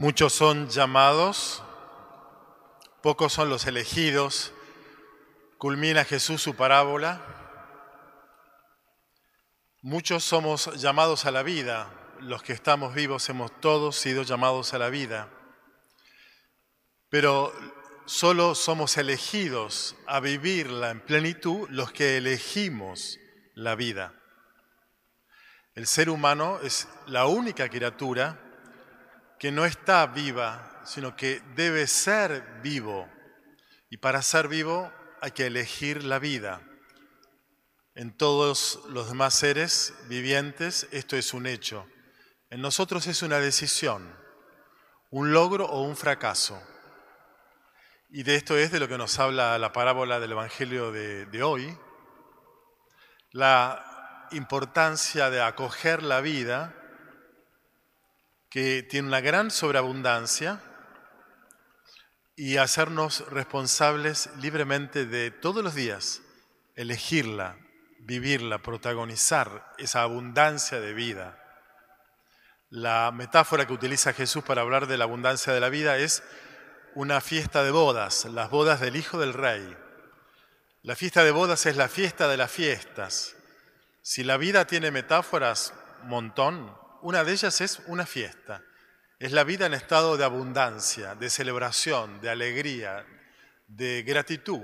Muchos son llamados, pocos son los elegidos. Culmina Jesús su parábola. Muchos somos llamados a la vida. Los que estamos vivos hemos todos sido llamados a la vida. Pero solo somos elegidos a vivirla en plenitud los que elegimos la vida. El ser humano es la única criatura que no está viva, sino que debe ser vivo. Y para ser vivo hay que elegir la vida. En todos los demás seres vivientes esto es un hecho. En nosotros es una decisión, un logro o un fracaso. Y de esto es de lo que nos habla la parábola del Evangelio de, de hoy. La importancia de acoger la vida que tiene una gran sobreabundancia y hacernos responsables libremente de todos los días, elegirla, vivirla, protagonizar esa abundancia de vida. La metáfora que utiliza Jesús para hablar de la abundancia de la vida es una fiesta de bodas, las bodas del Hijo del Rey. La fiesta de bodas es la fiesta de las fiestas. Si la vida tiene metáforas, montón, una de ellas es una fiesta. Es la vida en estado de abundancia, de celebración, de alegría, de gratitud.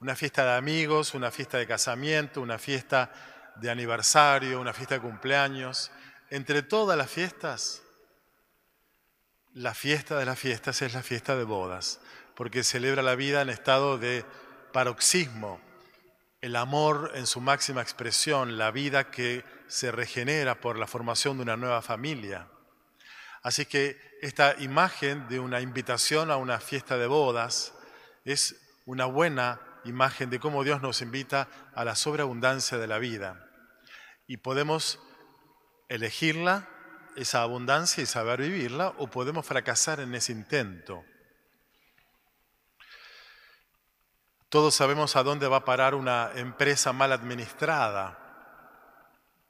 Una fiesta de amigos, una fiesta de casamiento, una fiesta de aniversario, una fiesta de cumpleaños. Entre todas las fiestas, la fiesta de las fiestas es la fiesta de bodas, porque celebra la vida en estado de paroxismo, el amor en su máxima expresión, la vida que se regenera por la formación de una nueva familia. Así que esta imagen de una invitación a una fiesta de bodas es una buena imagen de cómo Dios nos invita a la sobreabundancia de la vida. Y podemos elegirla, esa abundancia y saber vivirla, o podemos fracasar en ese intento. Todos sabemos a dónde va a parar una empresa mal administrada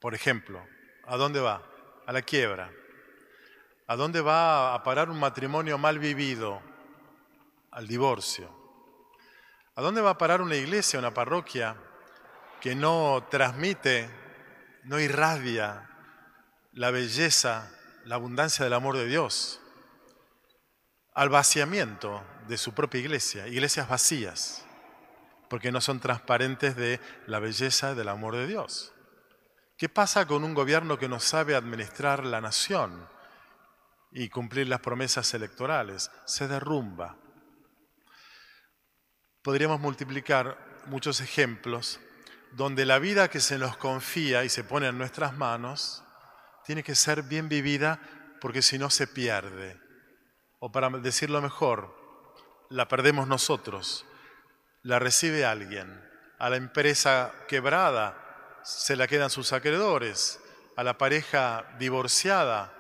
por ejemplo, ¿a dónde va? A la quiebra. ¿A dónde va a parar un matrimonio mal vivido? Al divorcio. ¿A dónde va a parar una iglesia, una parroquia que no transmite, no irradia la belleza, la abundancia del amor de Dios? Al vaciamiento de su propia iglesia, iglesias vacías, porque no son transparentes de la belleza del amor de Dios. ¿Qué pasa con un gobierno que no sabe administrar la nación y cumplir las promesas electorales? Se derrumba. Podríamos multiplicar muchos ejemplos donde la vida que se nos confía y se pone en nuestras manos tiene que ser bien vivida porque si no se pierde. O para decirlo mejor, la perdemos nosotros, la recibe alguien. A la empresa quebrada se la quedan sus acreedores, a la pareja divorciada,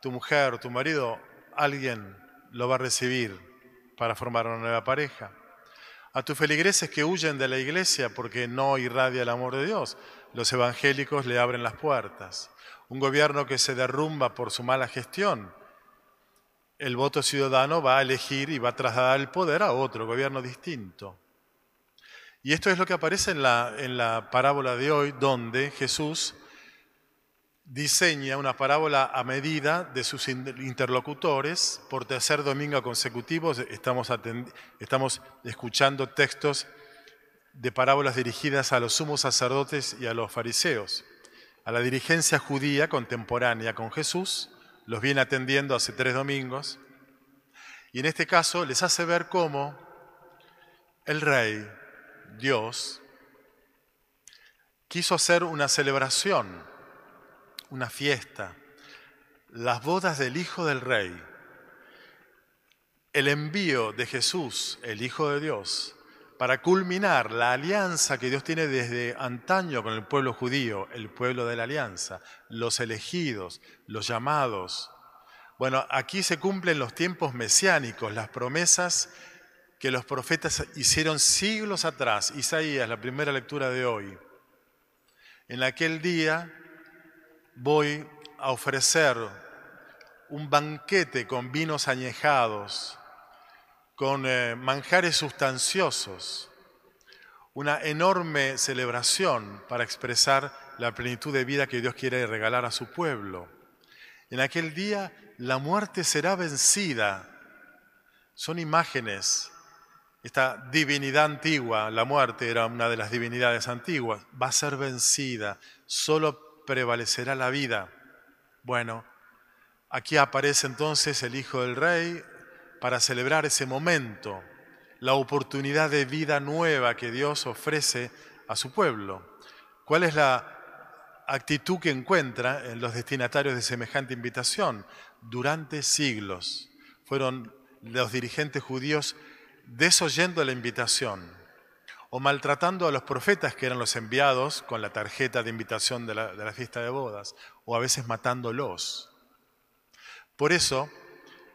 tu mujer, tu marido, alguien lo va a recibir para formar una nueva pareja. A tus feligreses que huyen de la iglesia porque no irradia el amor de Dios, los evangélicos le abren las puertas. Un gobierno que se derrumba por su mala gestión, el voto ciudadano va a elegir y va a trasladar el poder a otro gobierno distinto. Y esto es lo que aparece en la, en la parábola de hoy, donde Jesús diseña una parábola a medida de sus interlocutores. Por tercer domingo consecutivo estamos, estamos escuchando textos de parábolas dirigidas a los sumos sacerdotes y a los fariseos, a la dirigencia judía contemporánea con Jesús, los viene atendiendo hace tres domingos, y en este caso les hace ver cómo el rey, Dios quiso hacer una celebración, una fiesta, las bodas del Hijo del Rey, el envío de Jesús, el Hijo de Dios, para culminar la alianza que Dios tiene desde antaño con el pueblo judío, el pueblo de la alianza, los elegidos, los llamados. Bueno, aquí se cumplen los tiempos mesiánicos, las promesas que los profetas hicieron siglos atrás, Isaías, la primera lectura de hoy. En aquel día voy a ofrecer un banquete con vinos añejados, con eh, manjares sustanciosos, una enorme celebración para expresar la plenitud de vida que Dios quiere regalar a su pueblo. En aquel día la muerte será vencida. Son imágenes. Esta divinidad antigua, la muerte era una de las divinidades antiguas, va a ser vencida. Solo prevalecerá la vida. Bueno, aquí aparece entonces el Hijo del Rey para celebrar ese momento, la oportunidad de vida nueva que Dios ofrece a su pueblo. ¿Cuál es la actitud que encuentra en los destinatarios de semejante invitación. Durante siglos fueron los dirigentes judíos desoyendo la invitación o maltratando a los profetas que eran los enviados con la tarjeta de invitación de la, fiesta de bodas, o a veces matándolos. Por eso,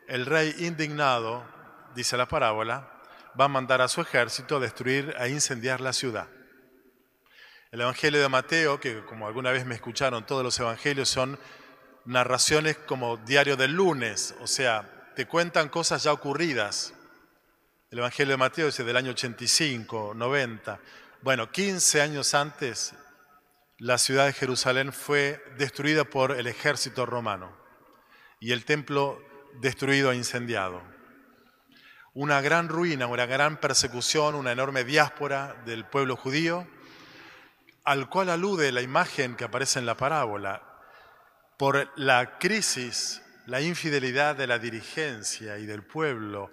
el rey indignado, dice la parábola, va a mandar a su ejército a destruir, a incendiar la ciudad. El Evangelio de Mateo, que como alguna vez me escucharon, todos los evangelios son narraciones como diario del lunes, o sea, te cuentan cosas ya ocurridas. El Evangelio de Mateo es del año 85, 90. Bueno, 15 años antes, la ciudad de Jerusalén fue destruida por el ejército romano y el templo destruido e incendiado. Una gran ruina, una gran persecución, una enorme diáspora del pueblo judío al cual alude la imagen que aparece en la parábola, por la crisis, la infidelidad de la dirigencia y del pueblo,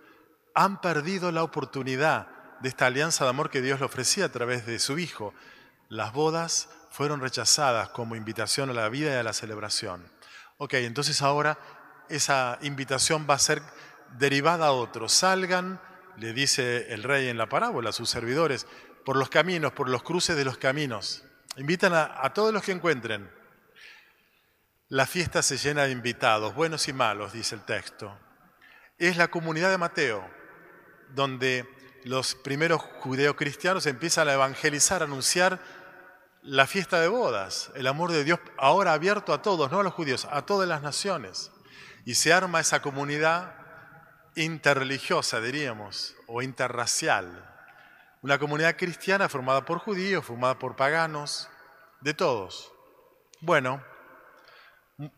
han perdido la oportunidad de esta alianza de amor que Dios le ofrecía a través de su Hijo. Las bodas fueron rechazadas como invitación a la vida y a la celebración. Ok, entonces ahora esa invitación va a ser derivada a otros. Salgan, le dice el rey en la parábola a sus servidores, por los caminos, por los cruces de los caminos. Invitan a, todos los que encuentren. La fiesta se llena de invitados, buenos y malos, dice el texto. Es la comunidad de Mateo, donde los primeros judeocristianos empiezan a evangelizar, a anunciar la fiesta de bodas, el amor de Dios ahora abierto a todos, no a los judíos, a todas las naciones. Y se arma esa comunidad interreligiosa, diríamos, o interracial, una comunidad cristiana formada por judíos, formada por paganos, de todos. Bueno,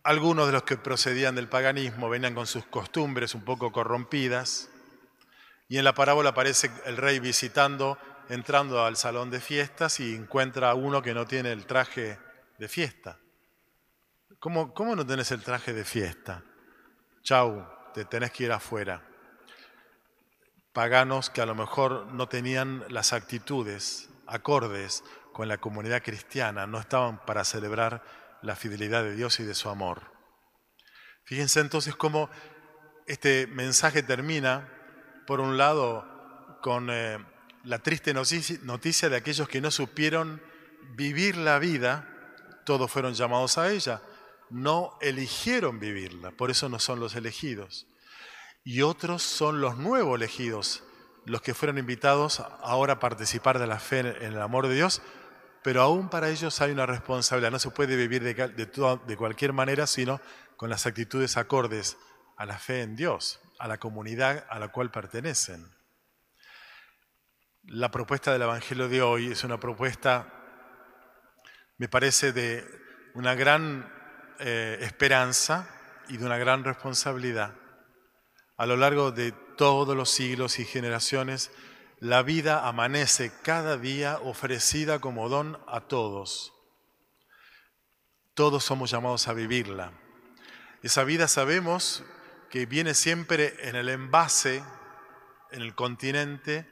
algunos de los que procedían del paganismo venían con sus costumbres un poco corrompidas. Y en la parábola aparece el rey visitando, entrando al salón de fiestas y encuentra a uno que no tiene el traje de fiesta. ¿Cómo, cómo no tenés el traje de fiesta? Chau, te tenés que ir afuera paganos que a lo mejor no tenían las actitudes acordes con la comunidad cristiana, no estaban para celebrar la fidelidad de Dios y de su amor. Fíjense entonces cómo este mensaje termina, por un lado, con eh, la triste noticia de aquellos que no supieron vivir la vida, todos fueron llamados a ella, no eligieron vivirla, por eso no son los elegidos. Y otros son los nuevos elegidos, los que fueron invitados ahora a participar de la fe en el amor de Dios, pero aún para ellos hay una responsabilidad. No se puede vivir de, de cualquier manera, sino con las actitudes acordes a la fe en Dios, a la comunidad a la cual pertenecen. La propuesta del Evangelio de hoy es una propuesta, me parece, de una gran eh, esperanza y de una gran responsabilidad a lo largo de todos los siglos y generaciones, la vida amanece cada día ofrecida como don a todos. Todos somos llamados a vivirla. Esa vida sabemos que viene siempre en el envase, en el continente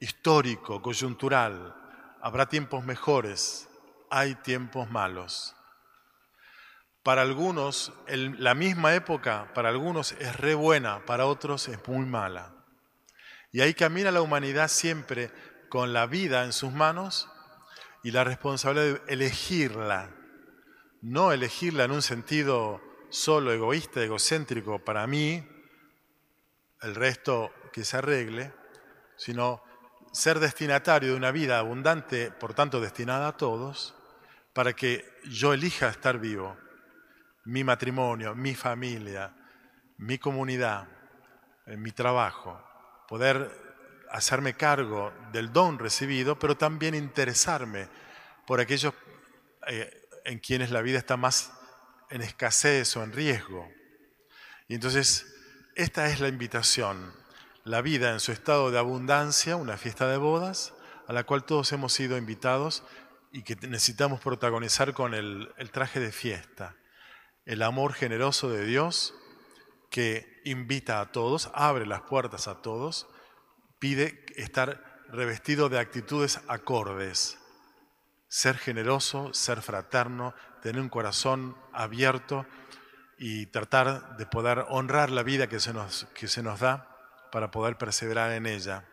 histórico, coyuntural. Habrá tiempos mejores, hay tiempos malos. Para algunos, la misma época, para algunos es re buena, para otros es muy mala. Y ahí camina la humanidad siempre con la vida en sus manos y la responsabilidad de elegirla. No elegirla en un sentido solo egoísta, egocéntrico para mí, el resto que se arregle, sino ser destinatario de una vida abundante, por tanto destinada a todos, para que yo elija estar vivo. Mi matrimonio, mi familia, mi comunidad, en mi trabajo, poder hacerme cargo del don recibido, pero también interesarme por aquellos eh, en quienes la vida está más en escasez o en riesgo. Y entonces, esta es la invitación, la vida en su estado de abundancia, una fiesta de bodas, a la cual todos hemos sido invitados y que necesitamos protagonizar con el, traje de fiesta, el amor generoso de Dios que invita a todos, abre las puertas a todos, pide estar revestido de actitudes acordes, ser generoso, ser fraterno, tener un corazón abierto y tratar de poder honrar la vida que se nos, que se nos da para poder perseverar en ella.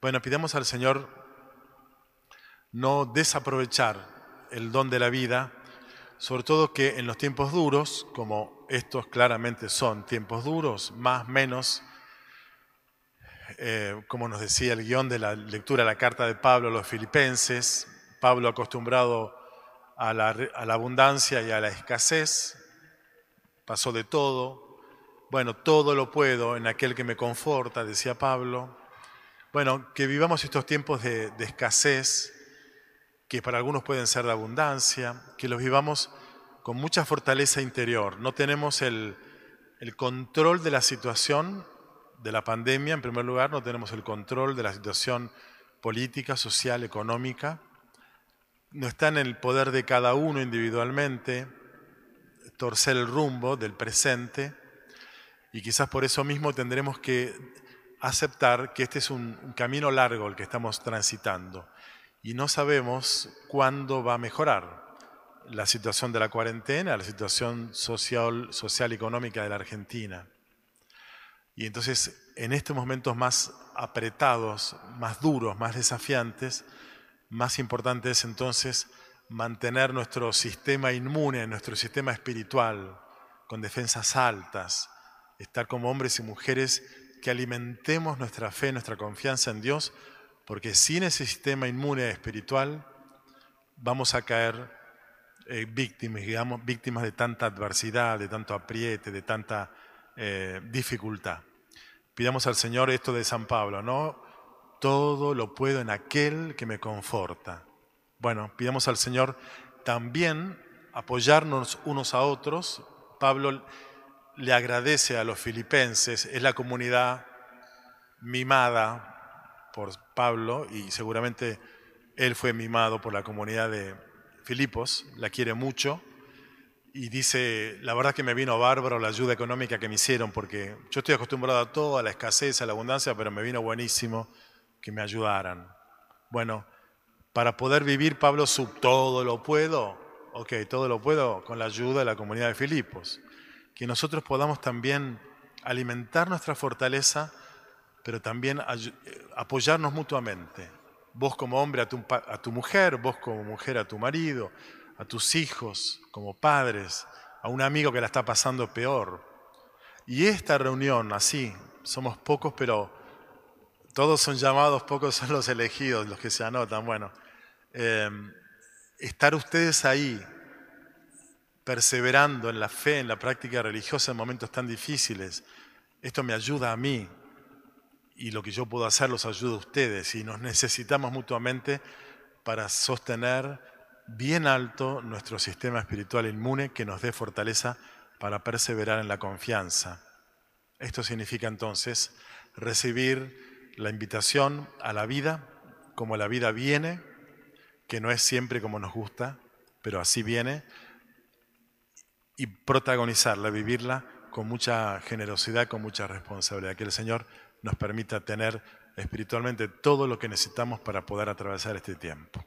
Bueno, pidamos al Señor no desaprovechar el don de la vida, sobre todo que en los tiempos duros, como estos claramente son tiempos duros, más menos, eh, como nos decía el guion de la lectura de la carta de Pablo a los filipenses, Pablo acostumbrado a la, abundancia y a la escasez, pasó de todo. Bueno, todo lo puedo en aquel que me conforta, decía Pablo. Bueno, que vivamos estos tiempos de, escasez, que para algunos pueden ser de abundancia, que los vivamos con mucha fortaleza interior. No tenemos el, el control de la situación de la pandemia, en primer lugar, no tenemos el control de la situación política, social, económica no está en el poder de cada uno individualmente torcer el rumbo del presente y quizás por eso mismo tendremos que aceptar que este es un, camino largo el que estamos transitando y no sabemos cuándo va a mejorar la situación de la cuarentena, la situación social, social económica de la Argentina. Y entonces, en estos momentos más apretados, más duros, más desafiantes, más importante es entonces mantener nuestro sistema inmune, nuestro sistema espiritual, con defensas altas, estar como hombres y mujeres que alimentemos nuestra fe, nuestra confianza en Dios, porque sin ese sistema inmune espiritual vamos a caer eh, víctimas, digamos, víctimas de tanta adversidad, de tanto apriete, de tanta eh, dificultad. Pidamos al Señor esto de San Pablo, ¿no? Todo lo puedo en aquel que me conforta. Bueno, pidamos al Señor también apoyarnos unos a otros. Pablo le agradece a los filipenses, es la comunidad mimada por Pablo y seguramente él fue mimado por la comunidad de Filipos, la quiere mucho y dice, la verdad que me vino bárbaro la ayuda económica que me hicieron porque yo estoy acostumbrado a todo, a la escasez, a la abundancia, pero me vino buenísimo que me ayudaran. Bueno, para poder vivir, Pablo, sub todo lo puedo. Ok, todo lo puedo con la ayuda de la comunidad de Filipos. Que nosotros podamos también alimentar nuestra fortaleza, pero también apoyarnos mutuamente. Vos como hombre a tu, a tu mujer, vos como mujer a tu marido, a tus hijos, como padres, a un amigo que la está pasando peor. Y esta reunión, así, somos pocos, pero todos son llamados, pocos son los elegidos, los que se anotan. Bueno, em, estar ustedes ahí, perseverando en la fe, en la práctica religiosa en momentos tan difíciles, esto me ayuda a mí y lo que yo puedo hacer los ayuda a ustedes y nos necesitamos mutuamente para sostener bien alto nuestro sistema espiritual inmune que nos dé fortaleza para perseverar en la confianza. Esto significa entonces recibir la invitación a la vida, como la vida viene, que no es siempre como nos gusta, pero así viene, y protagonizarla, vivirla con mucha generosidad, con mucha responsabilidad, que el Señor nos permita tener espiritualmente todo lo que necesitamos para poder atravesar este tiempo.